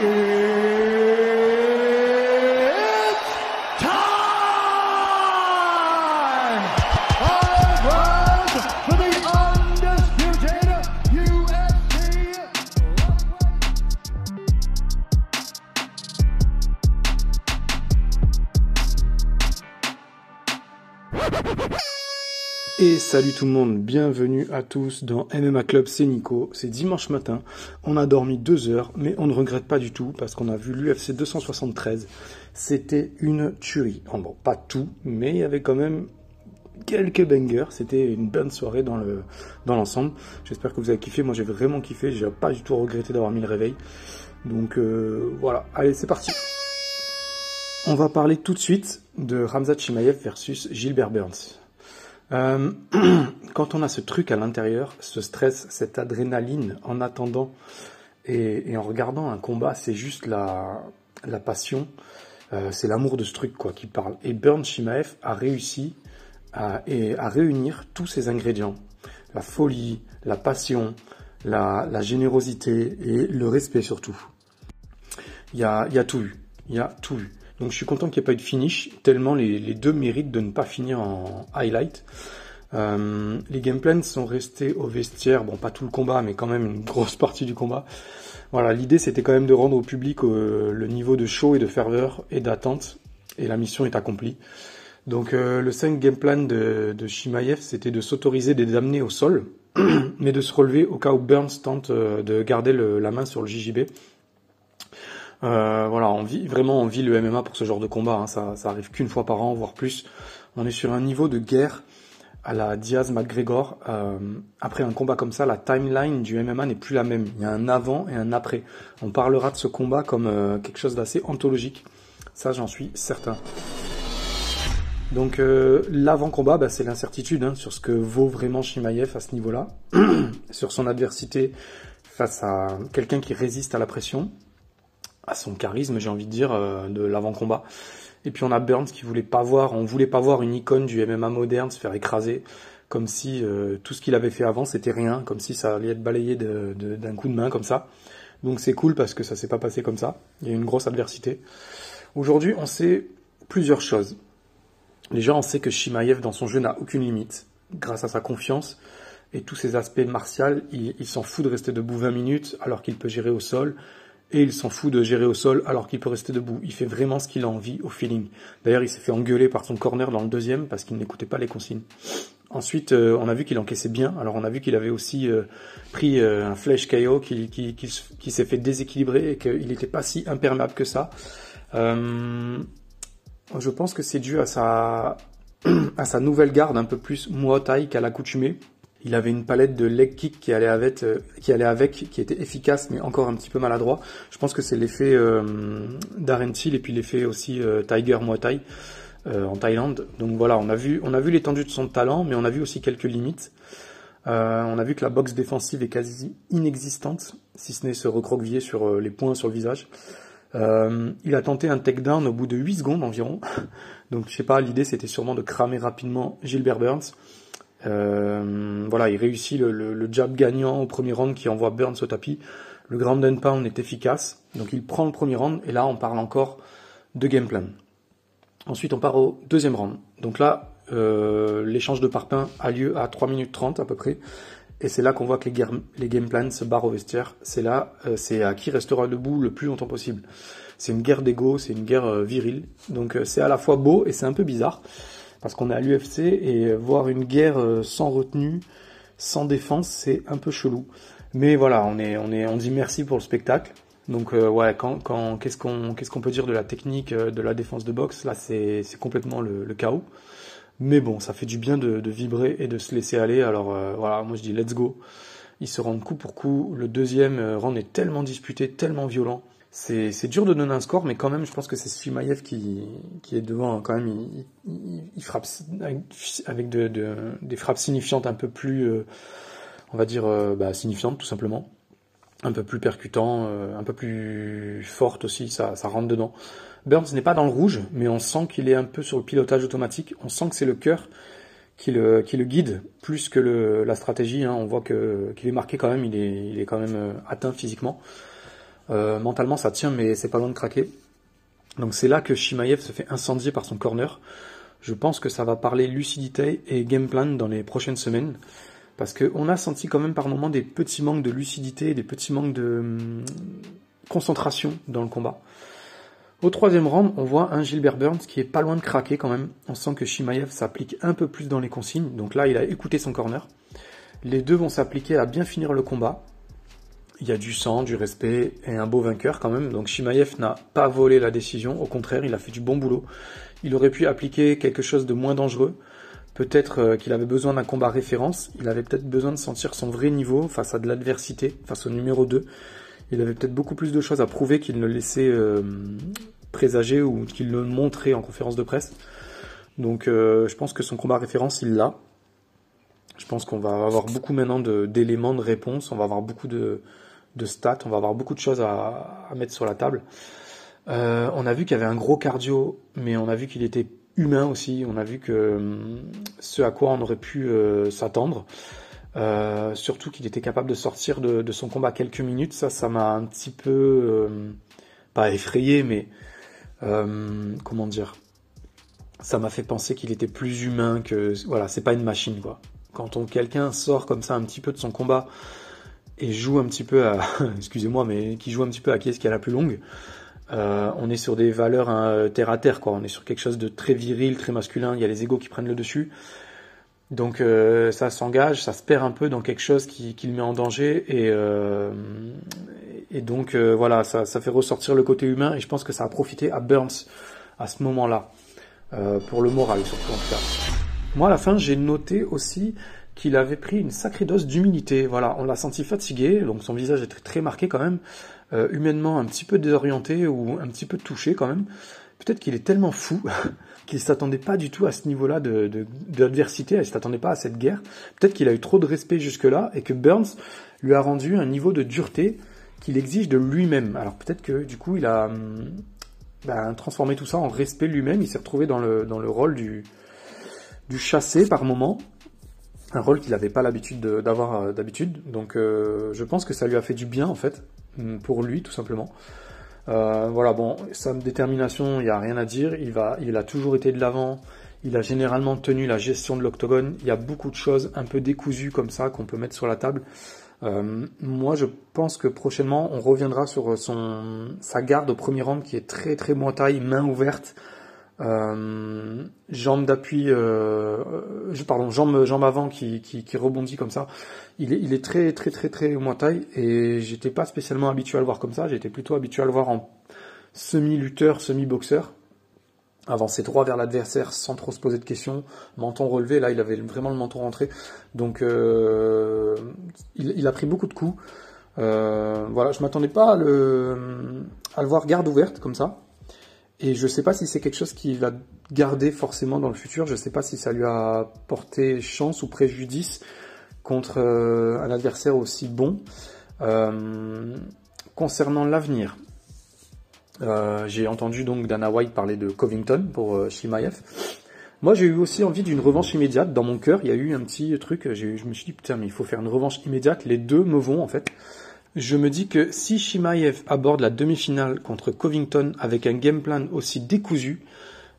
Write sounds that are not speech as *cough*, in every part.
Hey! Salut tout le monde, bienvenue à tous dans MMA Club, c'est Nico. C'est dimanche matin, on a dormi deux heures, mais on ne regrette pas du tout parce qu'on a vu l'UFC 273. C'était une tuerie. Bon, pas tout, mais il y avait quand même quelques bangers. C'était une bonne soirée dans le dans l'ensemble. J'espère que vous avez kiffé. Moi, j'ai vraiment kiffé. J'ai pas du tout regretté d'avoir mis le réveil. Donc euh, voilà, allez, c'est parti. On va parler tout de suite de Ramzat Chimaev versus Gilbert Burns. Euh, *clears throat* quand on a ce truc à l'intérieur, ce stress, cette adrénaline en attendant et, en regardant un combat, c'est juste la, passion, euh, c'est l'amour de ce truc quoi qui parle. Et Burn Shimaev a réussi à, réunir tous ces ingrédients la folie, la passion, la, générosité et le respect surtout. Il y a, y a tout eu, il y a tout eu. Donc je suis content qu'il n'y ait pas eu de finish, tellement les, deux méritent de ne pas finir en highlight. Euh, les game plans sont restés au vestiaire, bon pas tout le combat, mais quand même une grosse *laughs* partie du combat. Voilà, l'idée c'était quand même de rendre au public euh, le niveau de show et de ferveur et d'attente, et la mission est accomplie. Donc euh, le 5 game plan de, de Shimaev, c'était de s'autoriser des amener au sol, *clears throat* mais de se relever au cas où Burns tente de garder la main sur le JJB. Euh, voilà, on vit vraiment on vit le MMA pour ce genre de combat. hein. Ça, ça arrive qu'une fois par an, voire plus. On est sur un niveau de guerre à la Diaz McGregor. Euh, après un combat comme ça, la timeline du MMA n'est plus la même. Il y a un avant et un après. On parlera de ce combat comme euh, quelque chose d'assez anthologique. Ça, j'en suis certain. Donc euh, l'avant-combat, bah, c'est l'incertitude hein, sur ce que vaut vraiment Shimaev à ce niveau-là, *clears throat* sur son adversité face à quelqu'un qui résiste à la pression, à son charisme, j'ai envie de dire, euh, de l'avant-combat. Et puis on a Burns qui voulait pas voir, on voulait pas voir une icône du MMA moderne se faire écraser, comme si euh, tout ce qu'il avait fait avant c'était rien, comme si ça allait être balayé d'un coup de main comme ça. Donc c'est cool parce que ça s'est pas passé comme ça. Il y a une grosse adversité. Aujourd'hui, on sait plusieurs choses. Déjà, on sait que Shimaev dans son jeu n'a aucune limite, grâce à sa confiance et tous ses aspects martiaux. Il, il s'en fout de rester debout 20 minutes alors qu'il peut gérer au sol et il s'en fout de gérer au sol alors qu'il peut rester debout. Il fait vraiment ce qu'il a envie au feeling. D'ailleurs, il s'est fait engueuler par son corner dans le deuxième parce qu'il n'écoutait pas les consignes. Ensuite, euh, on a vu qu'il encaissait bien. Alors, on a vu qu'il avait aussi euh, pris euh, un flash KO qui, s'est fait déséquilibrer et qu'il n'était pas si imperméable que ça. Je pense que c'est dû à sa, *clears throat* à sa nouvelle garde un peu plus Muay Thai qu'à l'accoutumée. Il avait une palette de leg kick qui allait avec, euh, qui allait avec, qui était efficace mais encore un petit peu maladroit. Je pense que c'est l'effet euh, Darren Till et puis l'effet aussi euh, Tiger Muay Thai euh, en Thaïlande. Donc voilà, on a vu, on a vu l'étendue de son talent, mais on a vu aussi quelques limites. On a vu que la boxe défensive est quasi inexistante, si ce n'est se recroqueviller sur les points sur le visage. Il a tenté un takedown au bout de 8 secondes environ. *laughs* Donc je sais pas, l'idée c'était sûrement de cramer rapidement Gilbert Burns. Euh, voilà, il réussit le, le- le jab gagnant au premier round qui envoie Burns au tapis. Le ground and pound est efficace. Donc il prend le premier round et là on parle encore de game plan. Ensuite on part au deuxième round. Donc là, euh, l'échange de parpaings a lieu à 3 minutes 30 à peu près. Et c'est là qu'on voit que les, game plans se barrent au vestiaire. C'est là, euh, c'est à qui restera debout le plus longtemps possible. C'est une guerre d'ego, c'est une guerre euh, virile. Donc euh, c'est à la fois beau et c'est un peu bizarre. Parce qu'on est à l'UFC et voir une guerre euh, sans retenue, sans défense, c'est un peu chelou. Mais voilà, on dit merci pour le spectacle. Donc euh, ouais, qu'est-ce qu'on, peut dire de la technique, euh, de la défense de boxe? Là, c'est, c'est complètement le, chaos. Mais bon, ça fait du bien de, vibrer et de se laisser aller. Alors voilà, moi je dis let's go. Ils se rendent coup pour coup. Le deuxième round est tellement disputé, tellement violent. C'est, dur de donner un score, mais quand même, je pense que c'est Shimaev qui, qui est devant. hein. Quand même, il, frappe avec, avec de, de- des frappes signifiantes un peu plus, euh, on va dire, euh, bah, signifiantes tout simplement. Un peu plus percutant, euh, un peu plus forte aussi, ça, ça rentre dedans. Burns n'est pas dans le rouge, mais on sent qu'il est un peu sur le pilotage automatique. On sent que c'est le cœur qui le, qui le guide plus que la stratégie. hein. On voit que qu'il est marqué quand même, il est, il est quand même euh, atteint physiquement. Euh, mentalement, ça tient, mais c'est pas loin de craquer. Donc c'est là que Shimaev se fait incendier par son corner. Je pense que ça va parler lucidité et game plan dans les prochaines semaines. Parce qu'on a senti quand même par moments des petits manques de lucidité, des petits manques de hum, concentration dans le combat. Au troisième round, on voit un Gilbert Burns qui est pas loin de craquer quand même. On sent que Shimaev s'applique un peu plus dans les consignes. Donc là, il a écouté son corner. Les deux vont s'appliquer à bien finir le combat. Il y a du sang, du respect et un beau vainqueur quand même. Donc Shimaev n'a pas volé la décision. Au contraire, il a fait du bon boulot. Il aurait pu appliquer quelque chose de moins dangereux. Peut-être euh, qu'il avait besoin d'un combat référence. Il avait peut-être besoin de sentir son vrai niveau face à de l'adversité, face au numéro 2. Il avait peut-être beaucoup plus de choses à prouver qu'il ne laissait euh, présager ou qu'il ne montrait en conférence de presse. Donc euh, je pense que son combat référence, il l'a. Je pense qu'on va avoir beaucoup maintenant d'éléments de, réponse. On va avoir beaucoup de, de stats, on va avoir beaucoup de choses à, mettre sur la table. Euh, on a vu qu'il y avait un gros cardio, mais on a vu qu'il était humain aussi. On a vu que hum, ce à quoi on aurait pu euh, s'attendre, euh, surtout qu'il était capable de sortir de, son combat quelques minutes. Ça, ça m'a un petit peu pas effrayé, mais comment dire Ça m'a fait penser qu'il était plus humain que voilà, c'est pas une machine quoi. Quand quelqu'un sort comme ça un petit peu de son combat et joue un petit peu à, *laughs* excusez-moi, mais qui joue un petit peu à qui est-ce qui a la plus longue, euh, on est sur des valeurs hein, terre à terre, quoi. On est sur quelque chose de très viril, très masculin. Il y a les égaux qui prennent le dessus. Donc euh, ça s'engage, ça se perd un peu dans quelque chose qui, qui le met en danger et, euh, et donc voilà, ça, ça, fait ressortir le côté humain et je pense que ça a profité à Burns à ce moment-là pour le moral surtout en tout cas. Moi à la fin j'ai noté aussi qu'il avait pris une sacrée dose d'humilité. Voilà, on l'a senti fatigué, donc son visage était très marqué quand même, euh, humainement un petit peu désorienté ou un petit peu touché quand même. Peut-être qu'il est tellement fou *laughs* qu'il s'attendait pas du tout à ce niveau-là de, d'adversité, il s'attendait pas à cette guerre. Peut-être qu'il a eu trop de respect jusque-là et que Burns lui a rendu un niveau de dureté qu'il exige de lui-même. Alors peut-être que du coup il a hum, ben, transformé tout ça en respect lui-même, il s'est retrouvé dans le, dans le rôle du, du chassé par moment un rôle qu'il n'avait pas l'habitude d'avoir euh, d'habitude. Donc euh, je pense que ça lui a fait du bien en fait, mm, pour lui tout simplement. Euh, voilà, bon, sa détermination, il n'y a rien à dire. Il, va, il a toujours été de l'avant. Il a généralement tenu la gestion de l'octogone. Il y a beaucoup de choses un peu décousues comme ça qu'on peut mettre sur la table. moi, je pense que prochainement, on reviendra sur son, sa garde au premier round qui est très très taille, main ouverte. Euh, jambe d'appui, euh, pardon, jambe, jambe avant qui, qui, qui, rebondit comme ça. Il est, il est très très très très moins taille et j'étais pas spécialement habitué à le voir comme ça. J'étais plutôt habitué à le voir en semi-lutteur, semi-boxeur. Avancer droit vers l'adversaire sans trop se poser de questions, menton relevé. Là, il avait vraiment le menton rentré, donc euh, il, il, a pris beaucoup de coups. Euh, voilà, je m'attendais pas à le, à le voir garde ouverte comme ça. Et je ne sais pas si c'est quelque chose qu'il va garder forcément dans le futur. Je ne sais pas si ça lui a porté chance ou préjudice contre euh, un adversaire aussi bon. Euh, concernant l'avenir, euh, j'ai entendu donc Dana White parler de Covington pour Shimaev. Moi, j'ai eu aussi envie d'une revanche immédiate. Dans mon cœur, il y a eu un petit truc. Je me suis dit, putain, mais il faut faire une revanche immédiate. Les deux me vont, en fait. Je me dis que si Shimaev aborde la demi-finale contre Covington avec un game plan aussi décousu,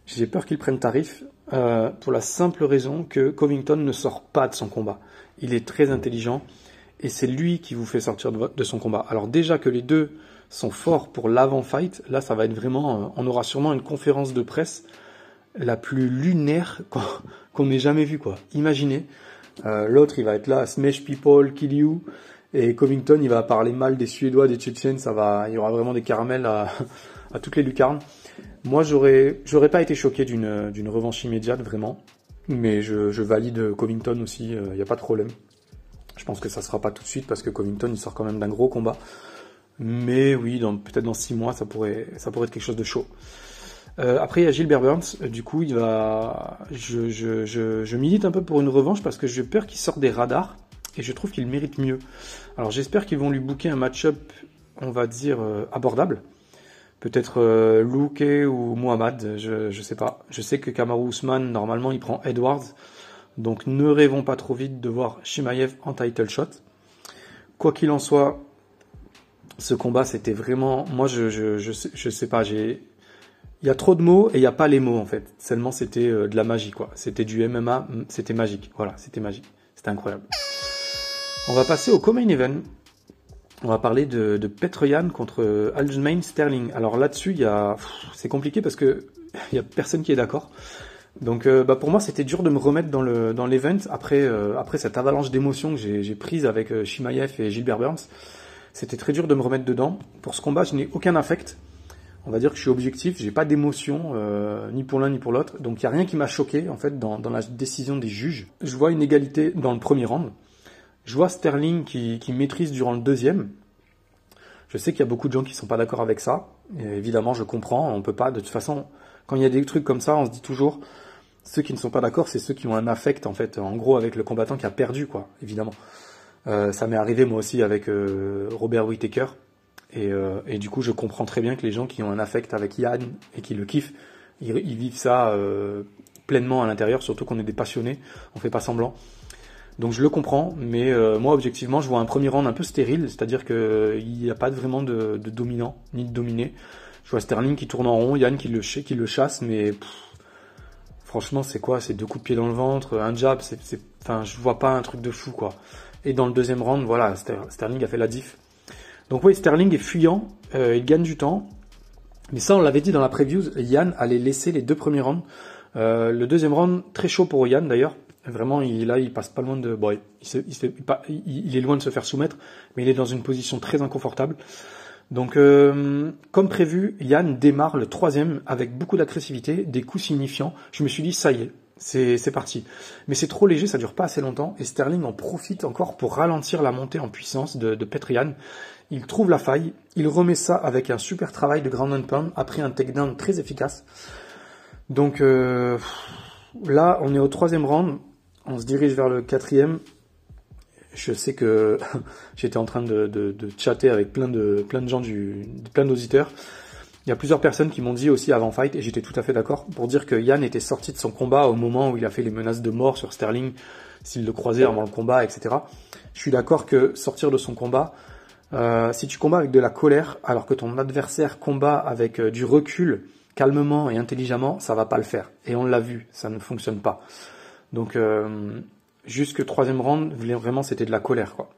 j'ai peur qu'il prenne tarif euh, pour la simple raison que Covington ne sort pas de son combat. Il est très intelligent et c'est lui qui vous fait sortir de, son combat. Alors déjà que les deux sont forts pour l'avant-fight, là ça va être vraiment, euh, on aura sûrement une conférence de presse la plus lunaire *laughs* qu'on n'ait jamais vue quoi. Imaginez, euh, l'autre il va être là, smash people, kill you, et Covington, il va parler mal des Suédois, des Tchétchènes, ça va, il y aura vraiment des caramels à, *laughs* à toutes les lucarnes. Moi, j'aurais, j'aurais pas été choqué d'une, d'une revanche immédiate, vraiment. Mais je, je valide Covington aussi, il euh, n'y a pas de problème. Je pense que ça sera pas tout de suite parce que Covington, il sort quand même d'un gros combat. Mais oui, dans, peut-être dans six mois, ça pourrait, ça pourrait être quelque chose de chaud. Euh, après, il y a Gilbert Burns. Du coup, il va, je, je, je, je milite un peu pour une revanche parce que j'ai peur qu'il sorte des radars et je trouve qu'il mérite mieux. Alors j'espère qu'ils vont lui booker un match-up, on va dire, euh, abordable. Peut-être euh, Luke ou Mohamed, je ne sais pas. Je sais que Kamaru Usman, normalement, il prend Edwards. Donc ne rêvons pas trop vite de voir Shimaev en title shot. Quoi qu'il en soit, Ce combat, c'était vraiment. Moi, je, je, je, sais, pas. Il y a trop de mots et il n'y a pas les mots en fait. Seulement, c'était euh, de la magie quoi. C'était du MMA, c'était magique. Voilà, c'était magique. C'était incroyable. On va passer au co-main event. On va parler de, de Petroyan contre Aljamain Sterling. Alors là-dessus, c'est compliqué parce que *laughs* il y a personne qui est d'accord. Donc euh, bah pour moi c'était dur de me remettre dans le l'event après euh, après cette avalanche d'émotions que j'ai, j'ai prise avec euh, Shimaev et Gilbert Burns. C'était très dur de me remettre dedans. Pour ce combat, je n'ai aucun affect. On va dire que je suis objectif, j'ai pas d'émotion euh, ni pour l'un ni pour l'autre. Donc il y a rien qui m'a choqué en fait dans, dans la décision des juges. Je vois une égalité dans le premier round. Je vois Sterling qui, maîtrise durant le deuxième. Je sais qu'il y a beaucoup de gens qui sont pas d'accord avec ça. Évidemment, je comprends. On peut pas. De toute façon, quand il y a des trucs comme ça, on se dit toujours ceux qui ne sont pas d'accord, c'est ceux qui ont un affect en fait, en gros avec le combattant qui a perdu quoi, évidemment. Euh, ça m'est arrivé moi aussi avec euh, Robert Whittaker et, euh, et, du coup je comprends très bien que les gens qui ont un affect avec Yann et qui le kiffent, ils, ils vivent ça pleinement à l'intérieur, surtout qu'on est des passionnés, on fait pas semblant. Donc je le comprends, mais euh, moi objectivement je vois un premier round un peu stérile, c'est-à-dire qu'il n'y a pas vraiment de, dominant ni de dominé. Je vois Sterling qui tourne en rond, Yann qui le, chasse, mais franchement c'est quoi? C'est deux coups de pied dans le ventre, un jab, c'est, c'est, enfin je vois pas un truc de fou quoi. Et dans le deuxième round, voilà, Sterling a fait la diff. Donc oui, Sterling est fuyant, euh, il gagne du temps, mais ça on l'avait dit dans la preview, Yann allait laisser les deux premiers rounds. Euh, le deuxième round très chaud pour Yann d'ailleurs, Vraiment, il, là, il passe pas loin de. Il, est loin de se faire soumettre, mais il est dans une position très inconfortable. Donc, euh, comme prévu, Yann démarre le troisième avec beaucoup d'agressivité, des coups signifiants. Je me suis dit, ça y est, c'est parti. Mais c'est trop léger, ça dure pas assez longtemps, et Sterling en profite encore pour ralentir la montée en puissance de, de Petrian. Il trouve la faille, il remet ça avec un super travail de ground and pound après un takedown très efficace. Donc euh, là, on est au troisième round on se dirige vers le quatrième. Je sais que *laughs* j'étais en train de, de, chatter avec plein de, plein de gens, du, plein d'auditeurs. Il y a plusieurs personnes qui m'ont dit aussi avant fight, et j'étais tout à fait d'accord, pour dire que Yann était sorti de son combat au moment où il a fait les menaces de mort sur Sterling, s'il le croisait avant le combat, etc. Je suis d'accord que sortir de son combat, euh, si tu combats avec de la colère, alors que ton adversaire combat avec euh, du recul, calmement et intelligemment, ça va pas le faire. Et on l'a vu, ça ne fonctionne pas. Donc euh, jusque troisième round, vraiment c'était de la colère quoi.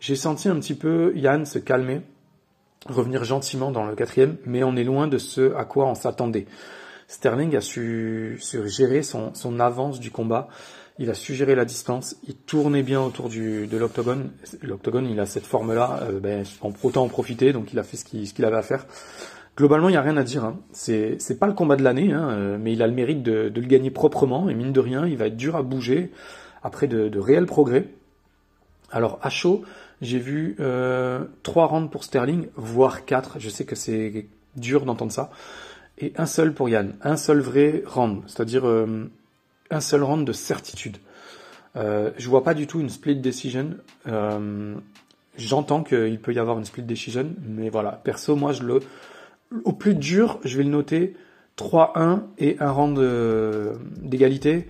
J'ai senti un petit peu Yann se calmer, revenir gentiment dans le quatrième, mais on est loin de ce à quoi on s'attendait. Sterling a su, su gérer son, son, avance du combat, il a su gérer la distance, il tournait bien autour du, de l'octogone. L'octogone, il a cette forme-là, euh, ben, autant en profiter, donc il a fait ce qu'il avait à faire. Globalement, il n'y a rien à dire. Hein. C'est, pas le combat de l'année, hein, euh, mais il a le mérite de, le gagner proprement. Et mine de rien, il va être dur à bouger après de, réels progrès. Alors à chaud, j'ai vu euh, 3 rounds pour Sterling, voire 4. Je sais que c'est dur d'entendre ça. Et un seul pour Yann. Un seul vrai round. C'est-à-dire euh, un seul round de certitude. Euh, je vois pas du tout une split decision. J'entends qu'il peut y avoir une split decision, mais voilà. Perso, moi, je le au plus dur, je vais le noter 3-1 et un rang d'égalité,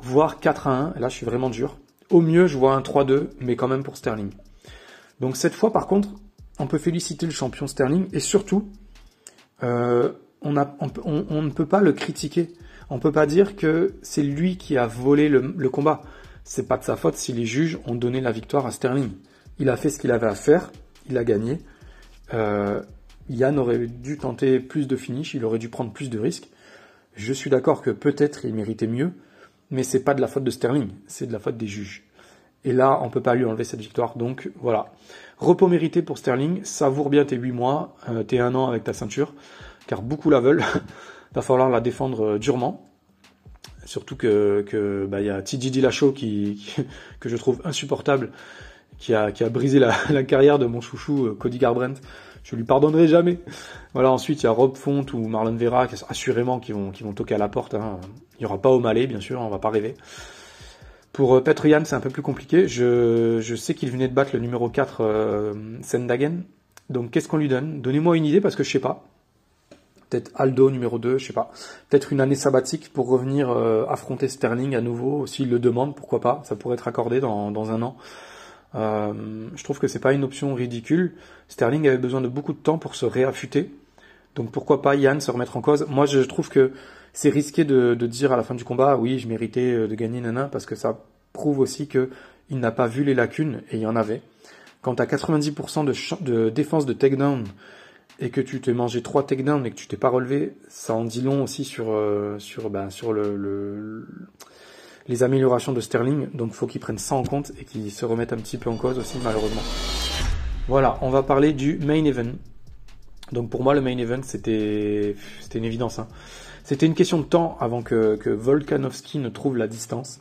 voire 4-1. Là, je suis vraiment dur. Au mieux, je vois un 3-2, mais quand même pour Sterling. Donc cette fois, par contre, on peut féliciter le champion Sterling et surtout, euh, on, ne peut pas le critiquer. On peut pas dire que c'est lui qui a volé le, le combat. C'est pas de sa faute si les juges ont donné la victoire à Sterling. Il a fait ce qu'il avait à faire, il a gagné. Euh, Yann aurait dû tenter plus de finish, il aurait dû prendre plus de risques. Je suis d'accord que peut-être il méritait mieux, mais c'est pas de la faute de Sterling, c'est de la faute des juges. Et là, on peut pas lui enlever cette victoire, donc voilà. Repos mérité pour Sterling, savoure bien tes 8 mois, euh, tes 1 an avec ta ceinture, car beaucoup la veulent. *laughs* Va falloir la défendre euh, durement. Surtout que, que bah, y a TJ Dillashaw qui, qui, *laughs* que je trouve insupportable, qui a, qui a brisé la, *laughs* la carrière de mon chouchou euh, Cody Garbrandt je lui pardonnerai jamais. Voilà, ensuite il y a Rob Font ou Marlon Vera, qui, assurément qui vont, qui vont toquer à la porte. Hein. Il n'y aura pas au Malais, bien sûr, on va pas rêver. Pour euh, Petrian, c'est un peu plus compliqué. Je, je sais qu'il venait de battre le numéro 4 euh, Sendagen. Donc qu'est-ce qu'on lui donne? Donnez-moi une idée parce que je sais pas. Peut-être Aldo numéro 2, je sais pas. Peut-être une année sabbatique pour revenir euh, affronter Sterling à nouveau, s'il le demande, pourquoi pas. Ça pourrait être accordé dans, dans un an. Euh, je trouve que c'est pas une option ridicule. Sterling avait besoin de beaucoup de temps pour se réaffûter. Donc pourquoi pas Yann se remettre en cause? Moi je trouve que c'est risqué de, dire à la fin du combat oui je méritais euh, de gagner nana parce que ça prouve aussi que il n'a pas vu les lacunes et il y en avait. Quand tu as 90% de, défense de takedown et que tu t'es mangé trois takedowns et que tu t'es pas relevé, ça en dit long aussi sur euh, sur ben, sur le, les améliorations de Sterling. Donc faut qu'il prenne ça en compte et qu'il se remette un petit peu en cause aussi malheureusement. Voilà, on va parler du main event. Donc pour moi le main event c'était c'était une évidence. Hein. C'était une question de temps avant que, que Volkanovski ne trouve la distance.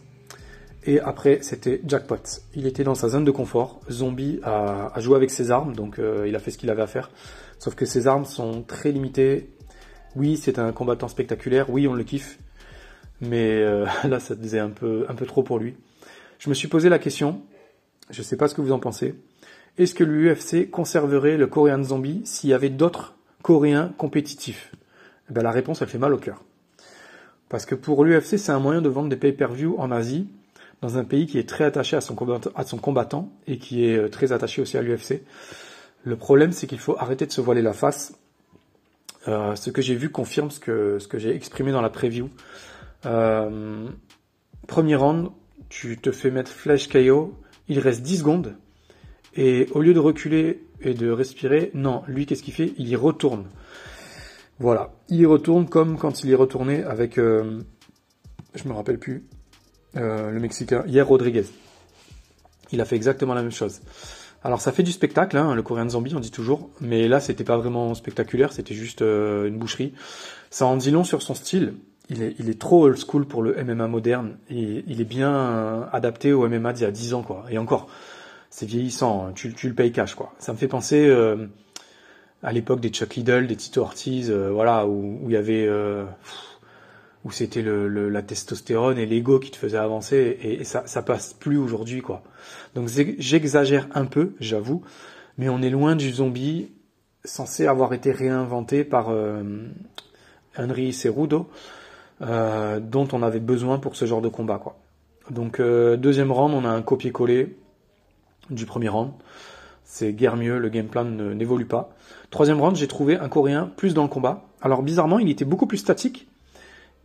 Et après, c'était jackpot. Il était dans sa zone de confort. Zombie a, a joué avec ses armes, donc euh, il a fait ce qu'il avait à faire. Sauf que ses armes sont très limitées. Oui, c'est un combattant spectaculaire. Oui, on le kiffe. Mais euh, *laughs* là, ça faisait un peu, un peu trop pour lui. Je me suis posé la question. Je ne sais pas ce que vous en pensez. Est-ce que l'UFC conserverait le Korean Zombie s'il y avait d'autres Coréens compétitifs? Eh ben, La réponse, elle fait mal au cœur. Parce que pour l'UFC, c'est un moyen de vendre des pay-per-view en Asie dans un pays qui est très attaché à son, combattant, à son combattant et qui est euh, très attaché aussi à l'UFC. Le problème, c'est qu'il faut arrêter de se voiler la face. Euh, ce que j'ai vu confirme ce que, ce que j'ai exprimé dans la preview. Euh, premier round, tu te fais mettre flash KO, il reste 10 secondes, et au lieu de reculer et de respirer, non, lui, qu'est-ce qu'il fait? Il y retourne. Voilà, il y retourne comme quand il y retourné avec, euh, je me rappelle plus, euh, le Mexicain, hier Rodriguez. Il a fait exactement la même chose. Alors ça fait du spectacle, hein, le Coréen Zombie, on dit toujours, mais là c'était pas vraiment spectaculaire, c'était juste euh, une boucherie. Ça en dit long sur son style. Il est, il est trop old school pour le MMA moderne et il est bien euh, adapté au MMA d'il y a 10 ans quoi. Et encore, c'est vieillissant, hein. tu, tu, le payes cash quoi. Ça me fait penser à l'époque des Chuck Liddell, des Tito Ortiz, voilà, où, il y avait où c'était le, la testostérone et l'ego qui te faisait avancer et, ça, ça passe plus aujourd'hui quoi. Donc j'exagère un peu, j'avoue, mais on est loin du zombie censé avoir été réinventé par euh, Henry Cerudo, euh, dont on avait besoin pour ce genre de combat quoi. Donc euh, deuxième round, on a un copier-coller du premier round. C'est guère mieux, le game plan n'évolue pas. Troisième round, j'ai trouvé un Coréen plus dans le combat. Alors bizarrement, il était beaucoup plus statique,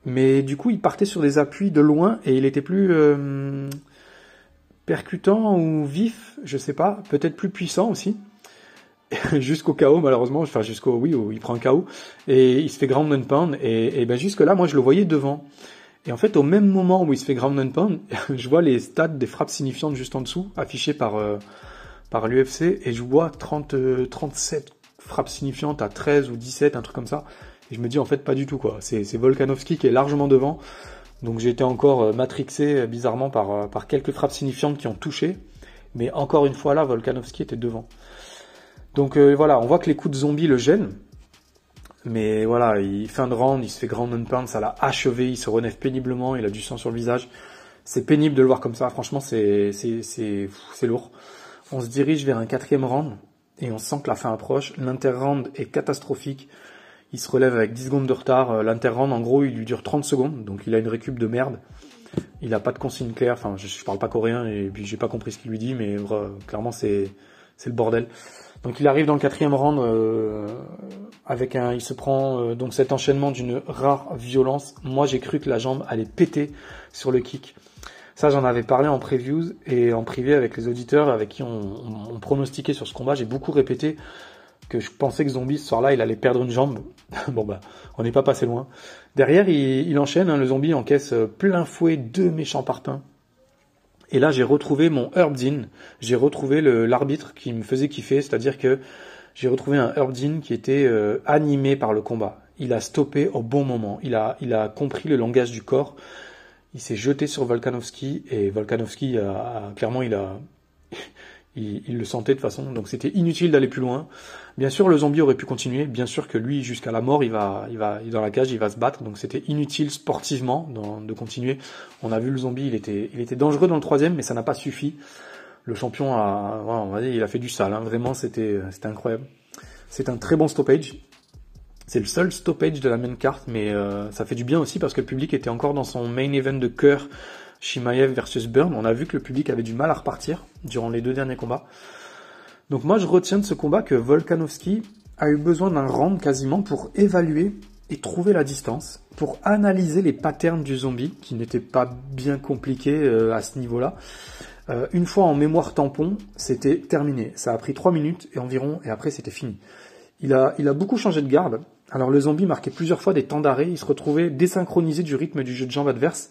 mais du coup, il partait sur des appuis de loin et il était plus euh, percutant ou vif, je sais pas, peut-être plus puissant aussi. *laughs* jusqu'au KO malheureusement, enfin jusqu'au oui où il prend un KO et il se fait ground and pound et, et ben jusque là moi je le voyais devant. Et en fait au même moment où il se fait ground and pound, *laughs* je vois les stats des frappes signifiantes juste en dessous affichées par euh, par l'UFC et je vois 30 37 frappes signifiantes à 13 ou 17 un truc comme ça. Et je me dis en fait pas du tout quoi. C'est Volkanovski qui est largement devant. Donc été encore euh, matrixé euh, bizarrement par, euh, par quelques frappes signifiantes qui ont touché. Mais encore une fois là, Volkanovski était devant. Donc voilà, on voit que les coups de zombie le gênent. Mais voilà, il fin de round, il se fait grand and ça l'a achevé, il se relève péniblement, il a du sang sur le visage. C'est pénible de le voir comme ça, franchement c'est lourd. On se dirige vers un quatrième round et on sent que la fin approche. L'inter-round est catastrophique. Il se relève avec 10 secondes de retard. Euh, L'interround, en gros, il lui dure 30 secondes, donc il a une récup de merde. Il a pas de consigne claire. Enfin, je, parle pas coréen et puis j'ai pas compris ce qu'il lui dit, mais clairement c'est c'est le bordel. Donc il arrive dans le quatrième round euh, avec un, il se prend euh, donc cet enchaînement d'une rare violence. Moi j'ai cru que la jambe allait péter sur le kick. Ça j'en avais parlé en previews et en privé avec les auditeurs avec qui on, on, on pronostiquait sur ce combat. J'ai beaucoup répété que je pensais que Zombie ce soir-là, il allait perdre une jambe. *laughs* bon bah, on n'est pas passé loin. Derrière, il, enchaîne, hein, le zombie encaisse euh, plein fouet deux méchants parpaings. Et là, j'ai retrouvé mon Herbdin. J'ai retrouvé l'arbitre qui me faisait kiffer, c'est-à-dire que j'ai retrouvé un Herbdin qui était euh, animé par le combat. Il a stoppé au bon moment. Il a, il a compris le langage du corps. Il s'est jeté sur Volkanovski et Volkanovski a clairement, il a, il, le sentait de façon, donc c'était inutile d'aller plus loin. Bien sûr, le zombie aurait pu continuer, bien sûr que lui, jusqu'à la mort, il va, il va, dans la cage, il va se battre, donc c'était inutile sportivement de continuer. On a vu le zombie, il était, il était dangereux dans le troisième, mais ça n'a pas suffi. Le champion a, on va dire, il a fait du sale, hein. vraiment, c'était, c'était incroyable. C'est un très bon stoppage. C'est le seul stoppage de la main carte, mais euh, ça fait du bien aussi parce que le public était encore dans son main event de cœur Shimaev versus Burn. On a vu que le public avait du mal à repartir durant les deux derniers combats. Donc moi, je retiens de ce combat que Volkanovski a eu besoin d'un round quasiment pour évaluer et trouver la distance, pour analyser les patterns du zombie, qui n'étaient pas bien compliqués euh, à ce niveau-là. Euh, une fois en mémoire tampon, c'était terminé. Ça a pris trois minutes et environ, et après c'était fini. Il a, il a beaucoup changé de garde. Alors le zombie marquait plusieurs fois des temps d'arrêt, il se retrouvait désynchronisé du rythme du jeu de jambes adverse.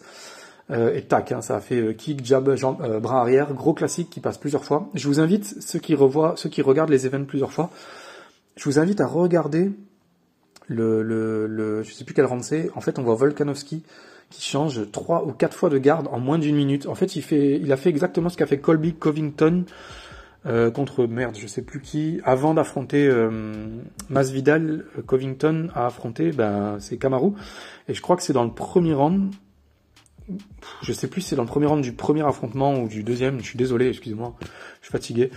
Euh, et tac, hein, ça a fait kick, jab, jambe, bras arrière, gros classique qui passe plusieurs fois. Je vous invite, ceux qui revoient, ceux qui regardent les événements plusieurs fois, je vous invite à regarder le, le, le je sais plus quel round c'est. En fait, on voit Volkanovski qui change trois ou quatre fois de garde en moins d'une minute. En fait, il fait, il a fait exactement ce qu'a fait Colby Covington euh, contre merde, je sais plus qui, avant d'affronter euh, Masvidal. Euh, Covington a affronté, ben c'est Kamaru, et je crois que c'est dans le premier round. Je sais plus si c'est dans le premier round du premier affrontement ou du deuxième. Je suis désolé, excusez-moi, je suis fatigué.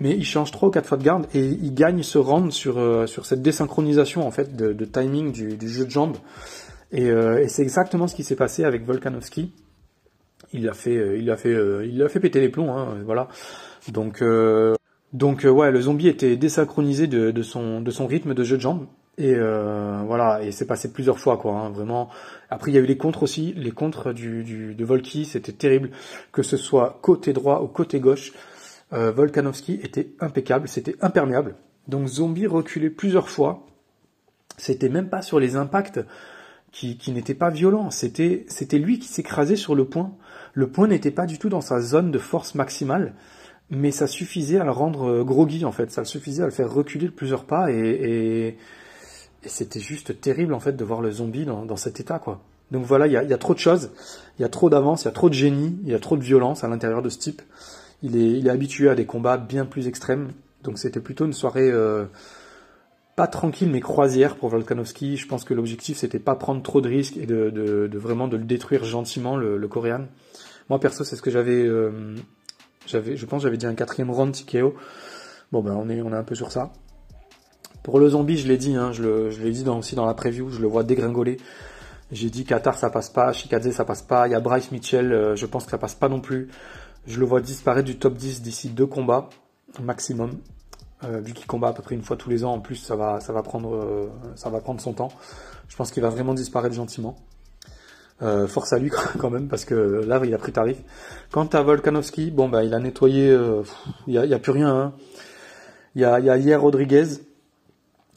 Mais il change trois ou quatre fois de garde et il gagne ce round sur euh, sur cette désynchronisation en fait de, timing du, jeu de jambes. Et, euh, et c'est exactement ce qui s'est passé avec Volkanovski. Il a fait euh, il a fait il a fait péter les plombs hein, voilà. Donc donc ouais le zombie était désynchronisé de, de son de son rythme de jeu de jambes et voilà et c'est passé plusieurs fois quoi hein, vraiment après il y a eu les contres aussi les contres du, du de Volky c'était terrible que ce soit côté droit ou côté gauche euh, Volkanovski était impeccable, c'était imperméable. Donc Zombie reculait plusieurs fois. C'était même pas sur les impacts qui, qui n'étaient pas violents. C'était, c'était lui qui s'écrasait sur le point. Le point n'était pas du tout dans sa zone de force maximale, mais ça suffisait à le rendre euh, groggy en fait. Ça suffisait à le faire reculer de plusieurs pas et, et, et c'était juste terrible en fait de voir le zombie dans, dans cet état quoi. Donc voilà, il y a, y a, trop de choses, il y a trop d'avance, il y a trop de génie, il y a trop de violence à l'intérieur de ce type il est, il est habitué à des combats bien plus extrêmes. Donc c'était plutôt une soirée euh, pas tranquille mais croisière pour Volkanovski. Je pense que l'objectif c'était pas prendre trop de risques et de, de, de vraiment de le détruire gentiment le, le Coréen. Moi perso c'est ce que j'avais, euh, j'avais, je pense j'avais dit un quatrième round TKO. Bon ben on est on est un peu sur ça. Pour le zombie je l'ai dit, hein, je, je l'ai dit dans, aussi dans la preview, je le vois dégringoler. J'ai dit Qatar ça passe pas, Shikadze ça passe pas, il y a Bryce Mitchell, euh, je pense que ça passe pas non plus. Je le vois disparaître du top 10 d'ici deux combats maximum. Euh, vu qu'il combat à peu près une fois tous les ans, en plus ça va, ça va prendre, euh, ça va prendre son temps. Je pense qu'il va vraiment disparaître gentiment. Euh, force à lui *laughs* quand même parce que là il a pris tarif. Quant à Volkanovski, bon bah il a nettoyé, il y a, plus rien. Hein. Il y a, y a hier Rodriguez,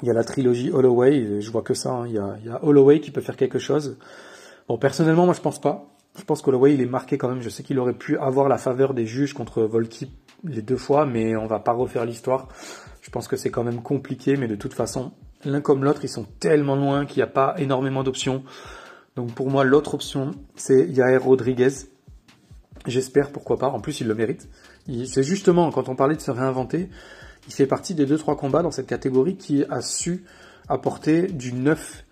il y a la trilogie Holloway, je vois que ça. Hein. Il, y a, Holloway qui peut faire quelque chose. Bon personnellement moi je pense pas. Je pense qu'Holloway, il est marqué quand même. Je sais qu'il aurait pu avoir la faveur des juges contre Volky les deux fois, mais on va pas refaire l'histoire. Je pense que c'est quand même compliqué, mais de toute façon, l'un comme l'autre, ils sont tellement loin qu'il n'y a pas énormément d'options. Donc pour moi, l'autre option, c'est Yair Rodriguez. J'espère, pourquoi pas. En plus, il le mérite. C'est justement, quand on parlait de se réinventer, il fait partie des deux trois combats dans cette catégorie qui a su apporter du neuf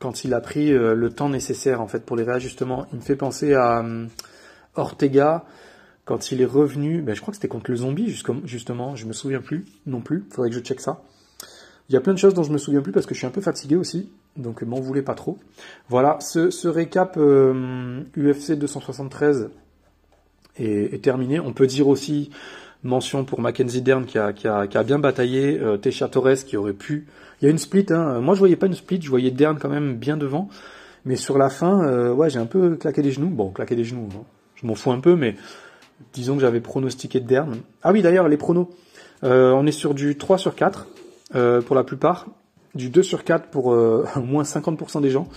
quand il a pris euh, le temps nécessaire en fait pour les réajustements. Il me fait penser à euh, Ortega quand il est revenu. Ben, je crois que c'était contre le zombie justement. Je me souviens plus non plus. Faudrait que je check ça. Il y a plein de choses dont je me souviens plus parce que je suis un peu fatigué aussi, donc m'en voulez pas trop. Voilà, ce, récap UFC 273 est, est, terminé. On peut dire aussi mention pour Mackenzie Dern qui a, bien bataillé, euh, Torres qui aurait pu il y a une split. Hein. Moi, je voyais pas une split. Je voyais Dern quand même bien devant. Mais sur la fin, euh, j'ai un peu claqué des genoux. Bon, claqué des genoux. Hein. Je m'en fous un peu, mais disons que j'avais pronostiqué Dern. Ah oui, d'ailleurs, les pronos. Euh, on est sur du 3 sur 4 euh, pour la plupart. Du 2 sur 4 pour *laughs* moins 50% des gens.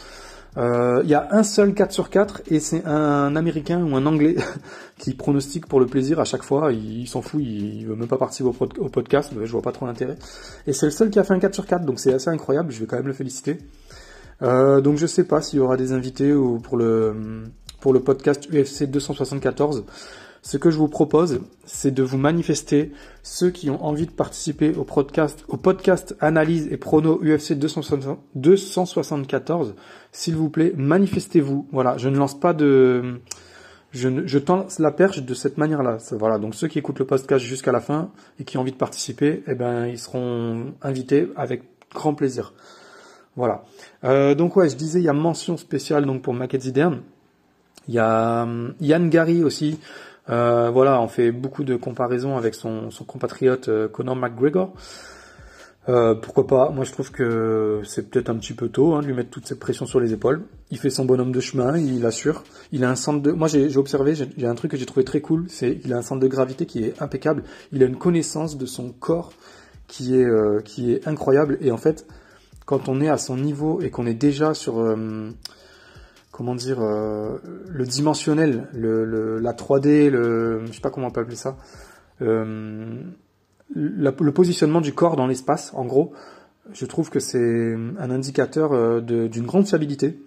Il y a un seul 4 sur 4 et c'est un américain ou un anglais *laughs* qui pronostique pour le plaisir à chaque fois. Il, s'en fout, il, veut même pas participer au, podcast, je vois pas trop l'intérêt. Et c'est le seul qui a fait un 4 sur 4, donc c'est assez incroyable, je vais quand même le féliciter. Euh, donc je sais pas s'il y aura des invités ou pour le pour le podcast UFC 274. Ce que je vous propose, c'est de vous manifester ceux qui ont envie de participer au podcast, au podcast analyse et prono UFC 274. S'il vous plaît, manifestez-vous. Voilà, je ne lance pas de, je, je tends la perche de cette manière-là. Voilà, donc ceux qui écoutent le podcast jusqu'à la fin et qui ont envie de participer, eh ben ils seront invités avec grand plaisir. Voilà. Euh, donc ouais, je disais il y a mention spéciale donc pour Mackenzie Dern. Il y a hum, Yann Gary aussi. Euh, voilà, on fait beaucoup de comparaisons avec son, compatriote euh, Conor McGregor. Euh, pourquoi pas? Moi, je trouve que c'est peut-être un petit peu tôt hein, de lui mettre toute cette pression sur les épaules. Il fait son bonhomme de chemin, il assure. Il a un centre de. Moi, j'ai observé, j'ai un truc que j'ai trouvé très cool. C'est il a un centre de gravité qui est impeccable. Il a une connaissance de son corps qui est incroyable. Et en fait, quand on est à son niveau et qu'on est déjà sur comment dire le dimensionnel, le, la 3D, le je sais pas comment on peut appeler ça le positionnement du corps dans l'espace, en gros, je trouve que c'est un indicateur euh, d'une grande fiabilité.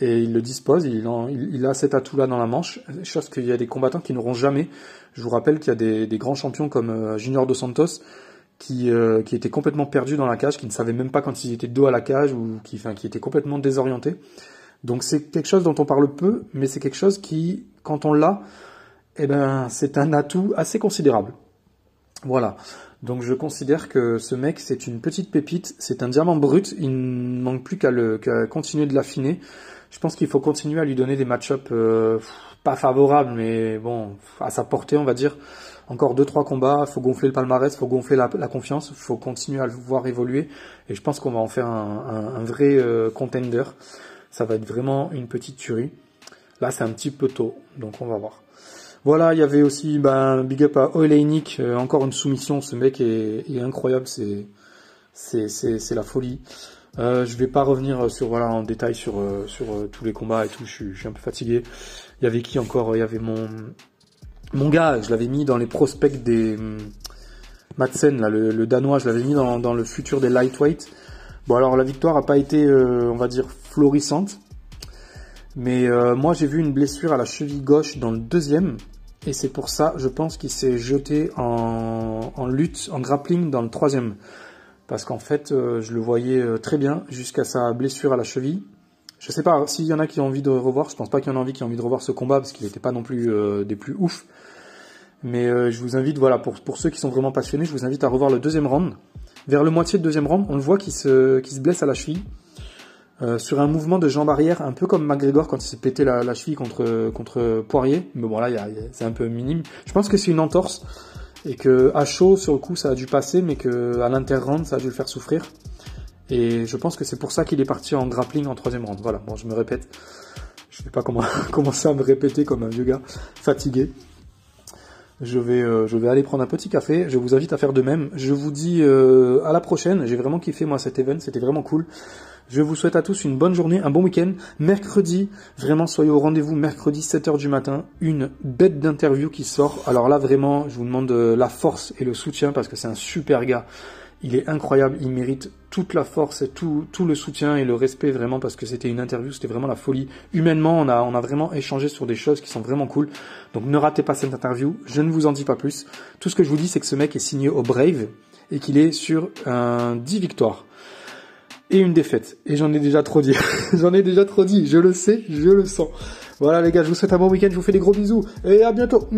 Et il le dispose, il, a cet atout-là dans la manche, chose qu'il y a des combattants qui n'auront jamais. Je vous rappelle qu'il y a des, grands champions comme euh, Junior Dos Santos qui, euh, qui étaient complètement perdus dans la cage, qui ne savaient même pas quand ils étaient dos à la cage ou qui, enfin, qui étaient complètement désorientés. Donc c'est quelque chose dont on parle peu, mais c'est quelque chose qui, quand on l'a, eh ben, c'est un atout assez considérable. Voilà. Donc je considère que ce mec, c'est une petite pépite, c'est un diamant brut, il ne manque plus qu'à continuer de l'affiner. Je pense qu'il faut continuer à lui donner des match-ups euh, pas favorables, mais bon, à sa portée, on va dire. Encore deux trois combats, faut gonfler le palmarès, faut gonfler la, confiance, faut continuer à le voir évoluer. Et je pense qu'on va en faire un, vrai euh, contender. Ça va être vraiment une petite tuerie. Là, c'est un petit peu tôt, donc on va voir. Voilà, il y avait aussi ben, big up à Oleinik, euh, encore une soumission, ce mec est, incroyable, c'est la folie. Euh, je vais pas revenir sur voilà en détail sur euh, euh, tous les combats et tout, je suis, un peu fatigué. Il y avait qui encore? Il y avait mon mon gars, je l'avais mis dans les prospects des hum, Madsen le, danois, je l'avais mis dans, le futur des lightweight. Bon alors la victoire a pas été on va dire florissante. Mais moi j'ai vu une blessure à la cheville gauche dans le deuxième et c'est pour ça, je pense, qu'il s'est jeté en, lutte, en grappling dans le troisième. Parce qu'en fait, euh, je le voyais euh, très bien jusqu'à sa blessure à la cheville. Je sais pas s'il y en a qui ont envie de revoir. Je pense pas qu'il y en a envie qui ont envie de revoir ce combat parce qu'il n'était pas non plus euh, des plus ouf. Mais je vous invite, voilà, pour, pour ceux qui sont vraiment passionnés, je vous invite à revoir le deuxième round. Vers le moitié de deuxième round, on le voit qui se, qui se blesse à la cheville. Euh, sur un mouvement de jambe arrière, un peu comme McGregor quand il s'est pété la, cheville contre, contre Poirier. Mais bon, là, c'est un peu minime. Je pense que c'est une entorse. Et que à chaud, sur le coup, ça a dû passer, mais que à l'inter-round, ça a dû le faire souffrir. Et je pense que c'est pour ça qu'il est parti en grappling en troisième round. Voilà, bon, je me répète. Je ne vais pas comment, *laughs* commencer à me répéter comme un vieux gars fatigué. Je vais, euh, je vais aller prendre un petit café. Je vous invite à faire de même. Je vous dis euh, à la prochaine. J'ai vraiment kiffé moi cet event. C'était vraiment cool. Je vous souhaite à tous une bonne journée, un bon week-end. Mercredi, vraiment soyez au rendez-vous, mercredi 7h du matin, une bête d'interview qui sort. Alors là, vraiment, je vous demande euh, la force et le soutien parce que c'est un super gars. Il est incroyable, il mérite toute la force et tout, le soutien et le respect vraiment parce que c'était une interview, c'était vraiment la folie. Humainement, on a, on a vraiment échangé sur des choses qui sont vraiment cool. Donc ne ratez pas cette interview, je ne vous en dis pas plus. Tout ce que je vous dis, c'est que ce mec est signé au Brave et qu'il est sur un 10 victoires et une défaite. Et j'en ai déjà trop dit. *laughs* j'en ai déjà trop dit. Je le sais, je le sens. Voilà les gars, je vous souhaite un bon week-end, je vous fais des gros bisous et à bientôt.